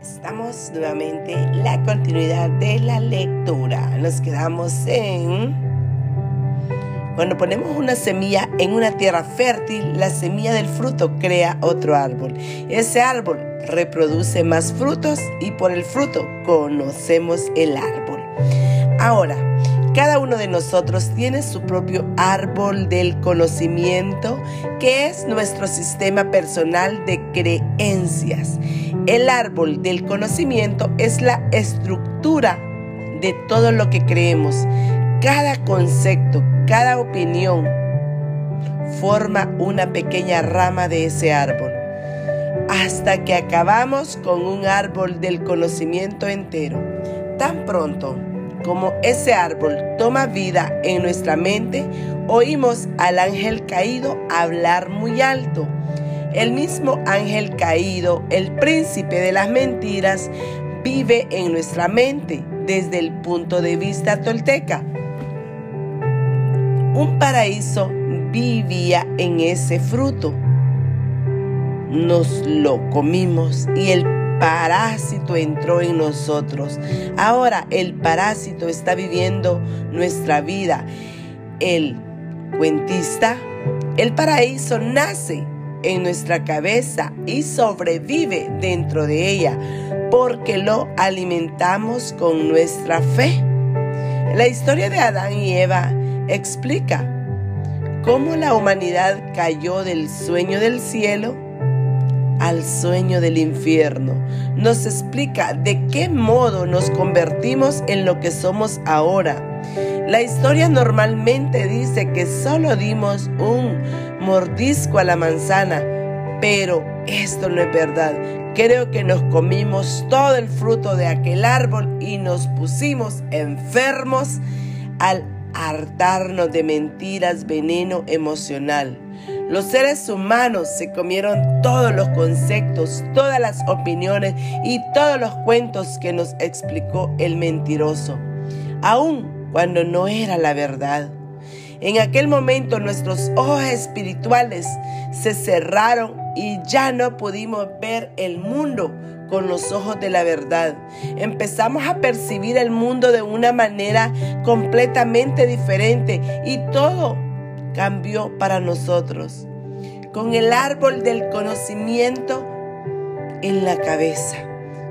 Estamos nuevamente en la continuidad de la lectura. Nos quedamos en... Cuando ponemos una semilla en una tierra fértil, la semilla del fruto crea otro árbol. Ese árbol reproduce más frutos y por el fruto conocemos el árbol. Ahora, cada uno de nosotros tiene su propio árbol del conocimiento, que es nuestro sistema personal de creencias. El árbol del conocimiento es la estructura de todo lo que creemos. Cada concepto, cada opinión forma una pequeña rama de ese árbol, hasta que acabamos con un árbol del conocimiento entero. Tan pronto como ese árbol toma vida en nuestra mente, oímos al ángel caído hablar muy alto. El mismo ángel caído, el príncipe de las mentiras, vive en nuestra mente desde el punto de vista tolteca. Un paraíso vivía en ese fruto. Nos lo comimos y el parásito entró en nosotros. Ahora el parásito está viviendo nuestra vida. El cuentista, el paraíso nace en nuestra cabeza y sobrevive dentro de ella porque lo alimentamos con nuestra fe. La historia de Adán y Eva explica cómo la humanidad cayó del sueño del cielo al sueño del infierno. Nos explica de qué modo nos convertimos en lo que somos ahora. La historia normalmente dice que solo dimos un mordisco a la manzana, pero esto no es verdad. Creo que nos comimos todo el fruto de aquel árbol y nos pusimos enfermos al hartarnos de mentiras, veneno emocional. Los seres humanos se comieron todos los conceptos, todas las opiniones y todos los cuentos que nos explicó el mentiroso, aun cuando no era la verdad. En aquel momento nuestros ojos espirituales se cerraron y ya no pudimos ver el mundo con los ojos de la verdad. Empezamos a percibir el mundo de una manera completamente diferente y todo cambió para nosotros, con el árbol del conocimiento en la cabeza.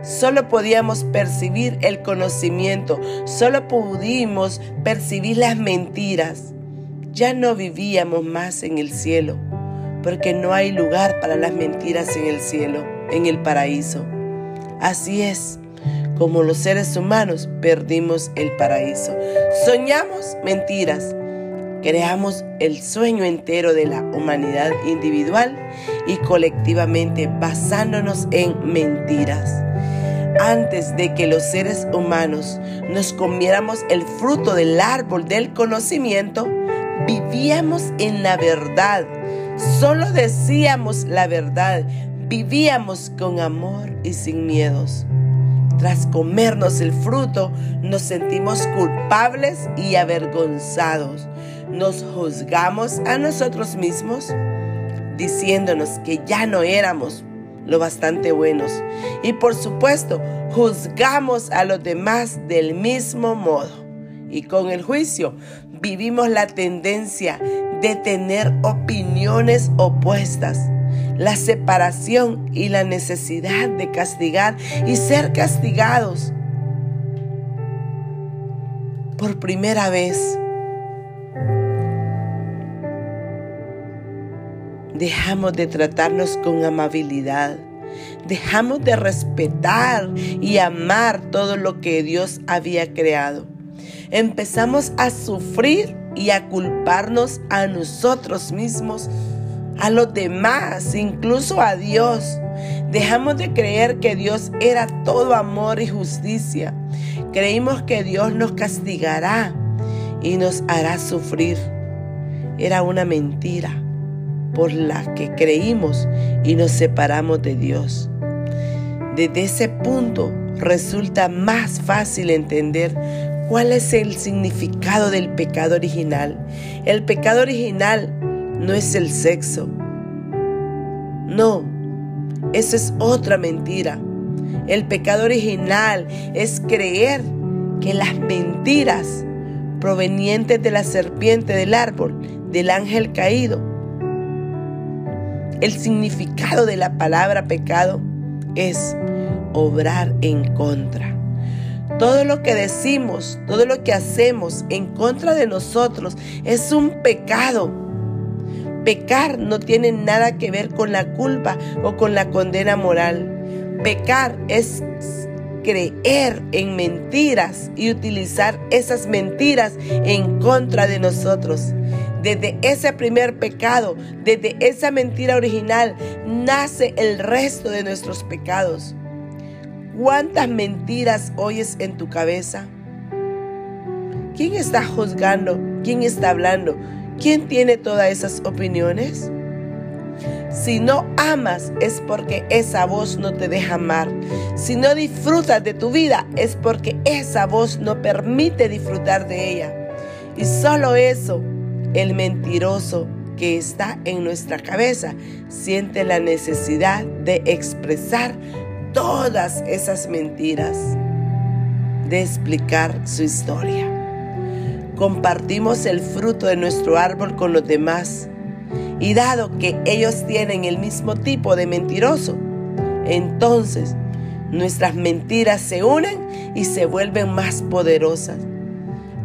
Solo podíamos percibir el conocimiento, solo pudimos percibir las mentiras. Ya no vivíamos más en el cielo, porque no hay lugar para las mentiras en el cielo, en el paraíso. Así es, como los seres humanos perdimos el paraíso. Soñamos mentiras, creamos el sueño entero de la humanidad individual y colectivamente basándonos en mentiras. Antes de que los seres humanos nos comiéramos el fruto del árbol del conocimiento, vivíamos en la verdad. Solo decíamos la verdad. Vivíamos con amor y sin miedos. Tras comernos el fruto, nos sentimos culpables y avergonzados nos juzgamos a nosotros mismos diciéndonos que ya no éramos lo bastante buenos. Y por supuesto, juzgamos a los demás del mismo modo. Y con el juicio vivimos la tendencia de tener opiniones opuestas, la separación y la necesidad de castigar y ser castigados. Por primera vez, Dejamos de tratarnos con amabilidad. Dejamos de respetar y amar todo lo que Dios había creado. Empezamos a sufrir y a culparnos a nosotros mismos, a los demás, incluso a Dios. Dejamos de creer que Dios era todo amor y justicia. Creímos que Dios nos castigará y nos hará sufrir. Era una mentira por la que creímos y nos separamos de Dios. Desde ese punto resulta más fácil entender cuál es el significado del pecado original. El pecado original no es el sexo. No, eso es otra mentira. El pecado original es creer que las mentiras provenientes de la serpiente del árbol, del ángel caído, el significado de la palabra pecado es obrar en contra. Todo lo que decimos, todo lo que hacemos en contra de nosotros es un pecado. Pecar no tiene nada que ver con la culpa o con la condena moral. Pecar es creer en mentiras y utilizar esas mentiras en contra de nosotros. Desde ese primer pecado, desde esa mentira original, nace el resto de nuestros pecados. ¿Cuántas mentiras oyes en tu cabeza? ¿Quién está juzgando? ¿Quién está hablando? ¿Quién tiene todas esas opiniones? Si no amas es porque esa voz no te deja amar. Si no disfrutas de tu vida es porque esa voz no permite disfrutar de ella. Y solo eso, el mentiroso que está en nuestra cabeza siente la necesidad de expresar todas esas mentiras, de explicar su historia. Compartimos el fruto de nuestro árbol con los demás y dado que ellos tienen el mismo tipo de mentiroso, entonces nuestras mentiras se unen y se vuelven más poderosas.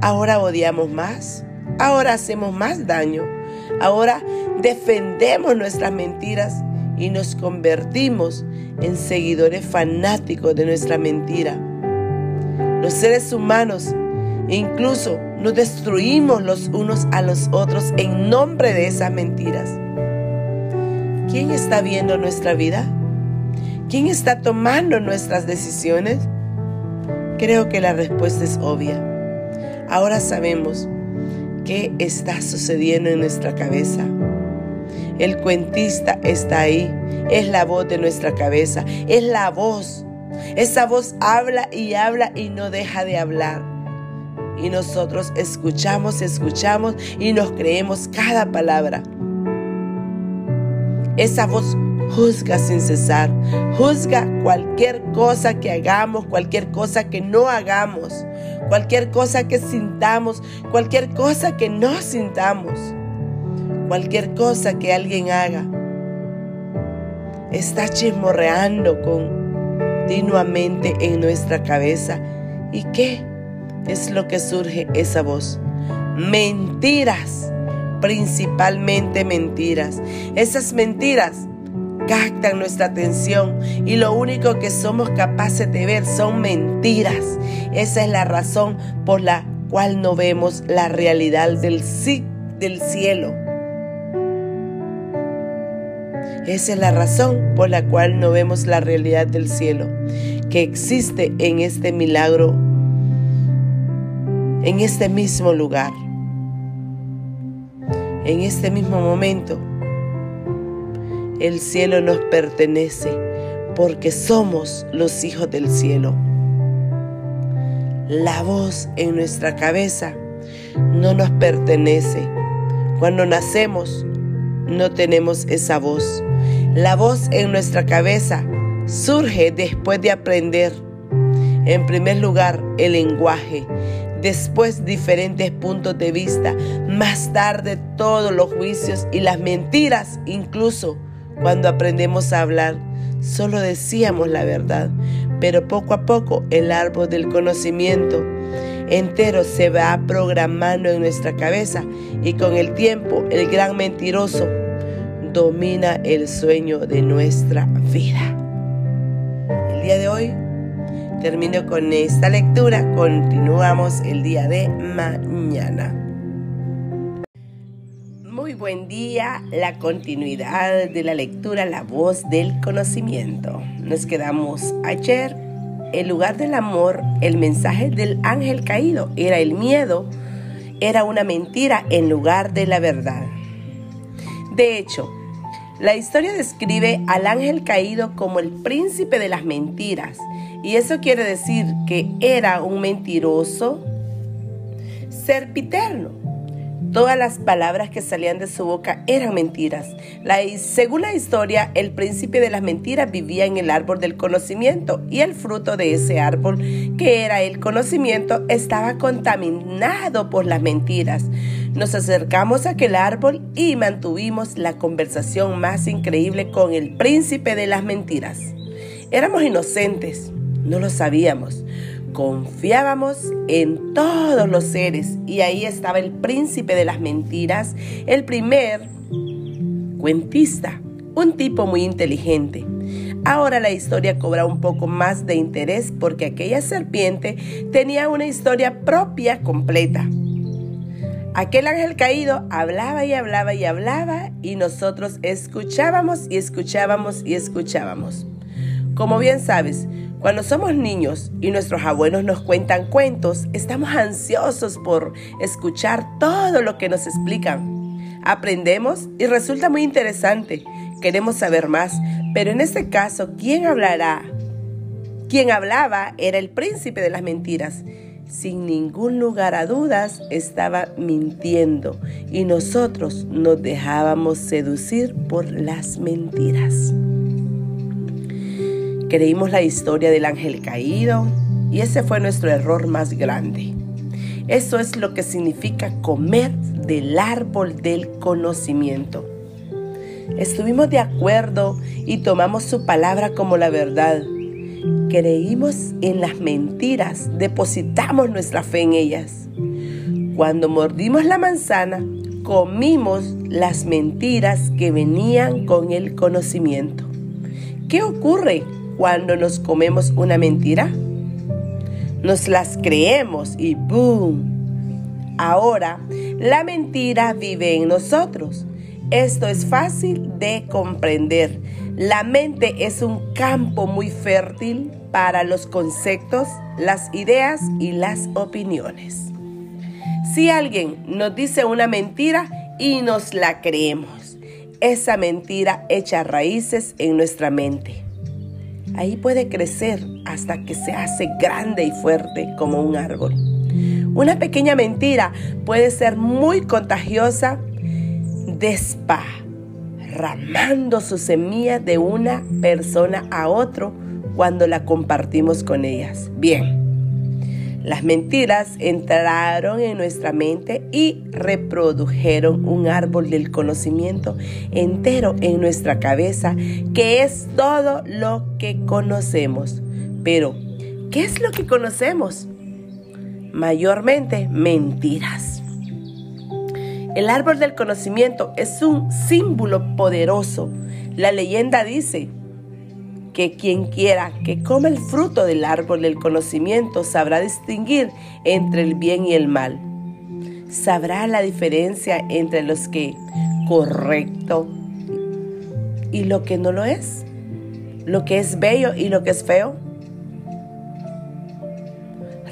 Ahora odiamos más, ahora hacemos más daño, ahora defendemos nuestras mentiras y nos convertimos en seguidores fanáticos de nuestra mentira. Los seres humanos incluso nos destruimos los unos a los otros en nombre de esas mentiras. ¿Quién está viendo nuestra vida? ¿Quién está tomando nuestras decisiones? Creo que la respuesta es obvia. Ahora sabemos qué está sucediendo en nuestra cabeza. El cuentista está ahí. Es la voz de nuestra cabeza. Es la voz. Esa voz habla y habla y no deja de hablar. Y nosotros escuchamos, escuchamos y nos creemos cada palabra. Esa voz juzga sin cesar. Juzga cualquier cosa que hagamos, cualquier cosa que no hagamos, cualquier cosa que sintamos, cualquier cosa que no sintamos cualquier cosa que alguien haga. Está chismorreando continuamente en nuestra cabeza. ¿Y qué es lo que surge esa voz? Mentiras, principalmente mentiras. Esas mentiras captan nuestra atención y lo único que somos capaces de ver son mentiras. Esa es la razón por la cual no vemos la realidad del, del cielo. Esa es la razón por la cual no vemos la realidad del cielo, que existe en este milagro, en este mismo lugar, en este mismo momento. El cielo nos pertenece porque somos los hijos del cielo. La voz en nuestra cabeza no nos pertenece. Cuando nacemos, no tenemos esa voz. La voz en nuestra cabeza surge después de aprender, en primer lugar, el lenguaje, después diferentes puntos de vista, más tarde todos los juicios y las mentiras, incluso cuando aprendemos a hablar, solo decíamos la verdad, pero poco a poco el árbol del conocimiento entero se va programando en nuestra cabeza y con el tiempo el gran mentiroso domina el sueño de nuestra vida. El día de hoy termino con esta lectura, continuamos el día de mañana. Muy buen día, la continuidad de la lectura, la voz del conocimiento. Nos quedamos ayer, el lugar del amor, el mensaje del ángel caído era el miedo, era una mentira en lugar de la verdad. De hecho, la historia describe al ángel caído como el príncipe de las mentiras. Y eso quiere decir que era un mentiroso serpiterno. Todas las palabras que salían de su boca eran mentiras. Según la historia, el príncipe de las mentiras vivía en el árbol del conocimiento y el fruto de ese árbol, que era el conocimiento, estaba contaminado por las mentiras. Nos acercamos a aquel árbol y mantuvimos la conversación más increíble con el príncipe de las mentiras. Éramos inocentes, no lo sabíamos. Confiábamos en todos los seres y ahí estaba el príncipe de las mentiras, el primer cuentista, un tipo muy inteligente. Ahora la historia cobra un poco más de interés porque aquella serpiente tenía una historia propia completa. Aquel ángel caído hablaba y hablaba y hablaba y nosotros escuchábamos y escuchábamos y escuchábamos. Como bien sabes, cuando somos niños y nuestros abuelos nos cuentan cuentos, estamos ansiosos por escuchar todo lo que nos explican. Aprendemos y resulta muy interesante. Queremos saber más, pero en este caso, ¿quién hablará? Quien hablaba era el príncipe de las mentiras. Sin ningún lugar a dudas, estaba mintiendo y nosotros nos dejábamos seducir por las mentiras. Creímos la historia del ángel caído y ese fue nuestro error más grande. Eso es lo que significa comer del árbol del conocimiento. Estuvimos de acuerdo y tomamos su palabra como la verdad. Creímos en las mentiras, depositamos nuestra fe en ellas. Cuando mordimos la manzana, comimos las mentiras que venían con el conocimiento. ¿Qué ocurre cuando nos comemos una mentira? Nos las creemos y ¡boom! Ahora, la mentira vive en nosotros. Esto es fácil de comprender. La mente es un campo muy fértil para los conceptos, las ideas y las opiniones. Si alguien nos dice una mentira y nos la creemos, esa mentira echa raíces en nuestra mente. Ahí puede crecer hasta que se hace grande y fuerte como un árbol. Una pequeña mentira puede ser muy contagiosa, desparramando su semilla de una persona a otro cuando la compartimos con ellas. Bien, las mentiras entraron en nuestra mente y reprodujeron un árbol del conocimiento entero en nuestra cabeza, que es todo lo que conocemos. Pero, ¿qué es lo que conocemos? Mayormente mentiras. El árbol del conocimiento es un símbolo poderoso. La leyenda dice, que quien quiera que coma el fruto del árbol del conocimiento sabrá distinguir entre el bien y el mal. Sabrá la diferencia entre los que correcto y lo que no lo es. Lo que es bello y lo que es feo.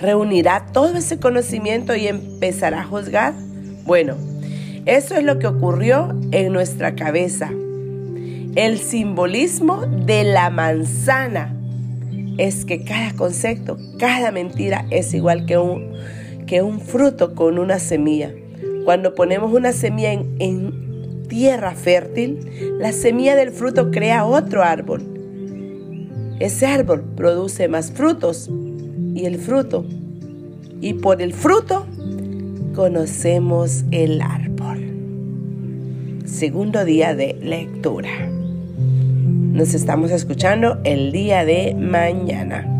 Reunirá todo ese conocimiento y empezará a juzgar. Bueno, eso es lo que ocurrió en nuestra cabeza el simbolismo de la manzana es que cada concepto, cada mentira es igual que un, que un fruto con una semilla. Cuando ponemos una semilla en, en tierra fértil, la semilla del fruto crea otro árbol. Ese árbol produce más frutos y el fruto. Y por el fruto conocemos el árbol. Segundo día de lectura. Nos estamos escuchando el día de mañana.